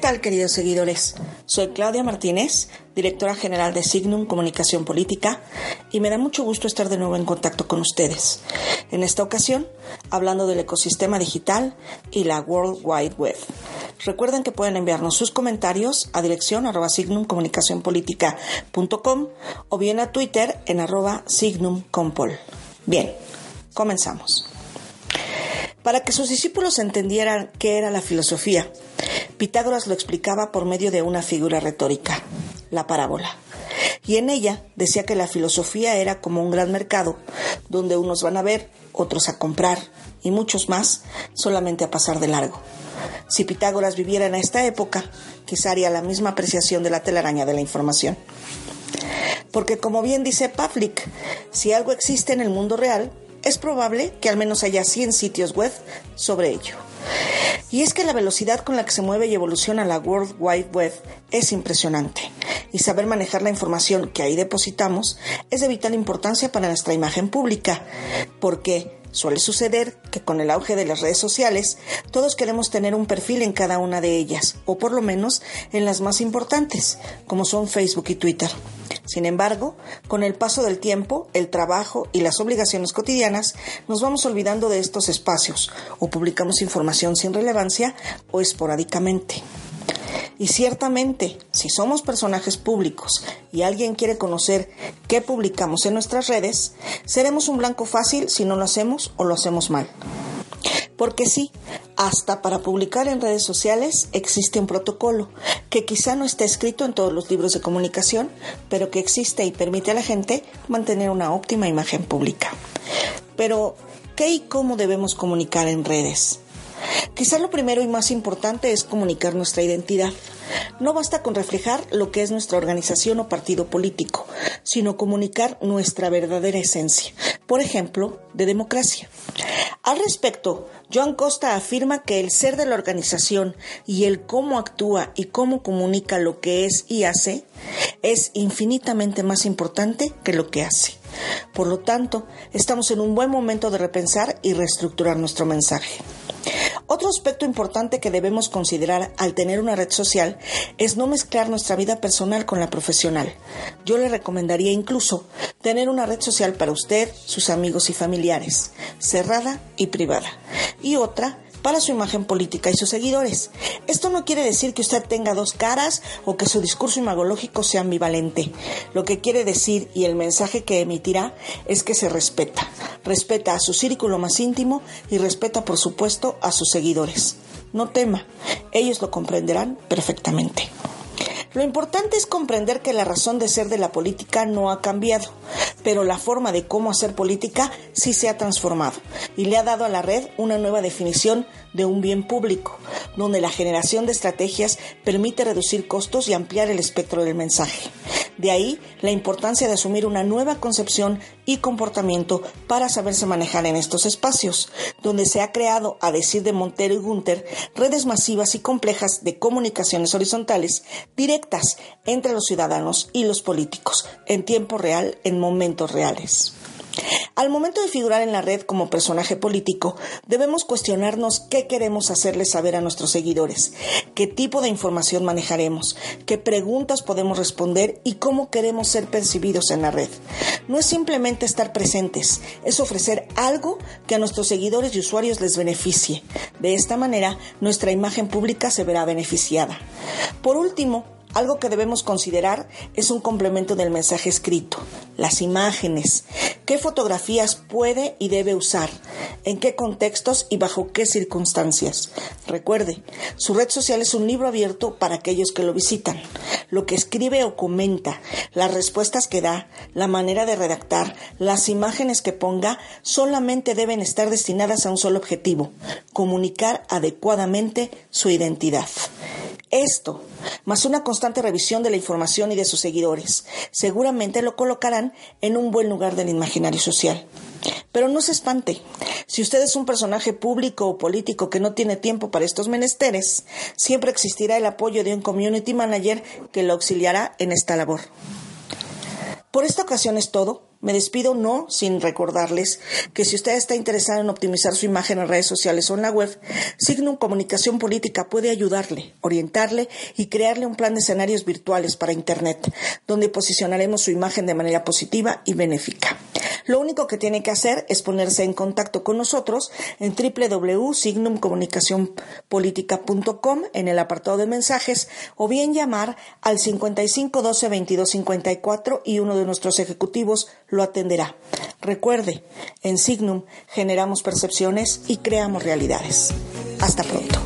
tal, queridos seguidores? Soy Claudia Martínez, directora general de Signum Comunicación Política, y me da mucho gusto estar de nuevo en contacto con ustedes. En esta ocasión, hablando del ecosistema digital y la World Wide Web. Recuerden que pueden enviarnos sus comentarios a dirección arroba signumcomunicacionpolitica.com o bien a Twitter en arroba signumcompol. Bien, comenzamos. Para que sus discípulos entendieran qué era la filosofía, Pitágoras lo explicaba por medio de una figura retórica, la parábola. Y en ella decía que la filosofía era como un gran mercado, donde unos van a ver, otros a comprar, y muchos más solamente a pasar de largo. Si Pitágoras viviera en esta época, quizá haría la misma apreciación de la telaraña de la información. Porque como bien dice Pavlik, si algo existe en el mundo real, es probable que al menos haya 100 sitios web sobre ello. Y es que la velocidad con la que se mueve y evoluciona la World Wide Web es impresionante. Y saber manejar la información que ahí depositamos es de vital importancia para nuestra imagen pública, porque Suele suceder que con el auge de las redes sociales todos queremos tener un perfil en cada una de ellas, o por lo menos en las más importantes, como son Facebook y Twitter. Sin embargo, con el paso del tiempo, el trabajo y las obligaciones cotidianas, nos vamos olvidando de estos espacios o publicamos información sin relevancia o esporádicamente. Y ciertamente, si somos personajes públicos y alguien quiere conocer qué publicamos en nuestras redes, seremos un blanco fácil si no lo hacemos o lo hacemos mal. Porque sí, hasta para publicar en redes sociales existe un protocolo que quizá no está escrito en todos los libros de comunicación, pero que existe y permite a la gente mantener una óptima imagen pública. Pero, ¿qué y cómo debemos comunicar en redes? Quizá lo primero y más importante es comunicar nuestra identidad. No basta con reflejar lo que es nuestra organización o partido político, sino comunicar nuestra verdadera esencia, por ejemplo, de democracia. Al respecto, Joan Costa afirma que el ser de la organización y el cómo actúa y cómo comunica lo que es y hace es infinitamente más importante que lo que hace. Por lo tanto, estamos en un buen momento de repensar y reestructurar nuestro mensaje. Otro aspecto importante que debemos considerar al tener una red social es no mezclar nuestra vida personal con la profesional. Yo le recomendaría incluso tener una red social para usted, sus amigos y familiares, cerrada y privada, y otra para su imagen política y sus seguidores. Esto no quiere decir que usted tenga dos caras o que su discurso imagológico sea ambivalente. Lo que quiere decir y el mensaje que emitirá es que se respeta. Respeta a su círculo más íntimo y respeta, por supuesto, a sus seguidores. No tema, ellos lo comprenderán perfectamente. Lo importante es comprender que la razón de ser de la política no ha cambiado, pero la forma de cómo hacer política sí se ha transformado y le ha dado a la red una nueva definición de un bien público, donde la generación de estrategias permite reducir costos y ampliar el espectro del mensaje. De ahí la importancia de asumir una nueva concepción y comportamiento para saberse manejar en estos espacios, donde se ha creado, a decir de Montero y Gunter, redes masivas y complejas de comunicaciones horizontales directas entre los ciudadanos y los políticos, en tiempo real, en momentos reales. Al momento de figurar en la red como personaje político, debemos cuestionarnos qué queremos hacerles saber a nuestros seguidores, qué tipo de información manejaremos, qué preguntas podemos responder y cómo queremos ser percibidos en la red. No es simplemente estar presentes, es ofrecer algo que a nuestros seguidores y usuarios les beneficie. De esta manera, nuestra imagen pública se verá beneficiada. Por último, algo que debemos considerar es un complemento del mensaje escrito, las imágenes, qué fotografías puede y debe usar, en qué contextos y bajo qué circunstancias. Recuerde, su red social es un libro abierto para aquellos que lo visitan. Lo que escribe o comenta, las respuestas que da, la manera de redactar, las imágenes que ponga, solamente deben estar destinadas a un solo objetivo, comunicar adecuadamente su identidad. Esto, más una constante revisión de la información y de sus seguidores, seguramente lo colocarán en un buen lugar del imaginario social. Pero no se espante. Si usted es un personaje público o político que no tiene tiempo para estos menesteres, siempre existirá el apoyo de un community manager que lo auxiliará en esta labor. Por esta ocasión es todo. Me despido no sin recordarles que si usted está interesado en optimizar su imagen en redes sociales o en la web, Signum Comunicación Política puede ayudarle, orientarle y crearle un plan de escenarios virtuales para Internet, donde posicionaremos su imagen de manera positiva y benéfica. Lo único que tiene que hacer es ponerse en contacto con nosotros en www.signumcomunicacionpolitica.com en el apartado de mensajes o bien llamar al 55 12 22 54 y uno de nuestros ejecutivos lo atenderá. Recuerde, en Signum generamos percepciones y creamos realidades. Hasta pronto.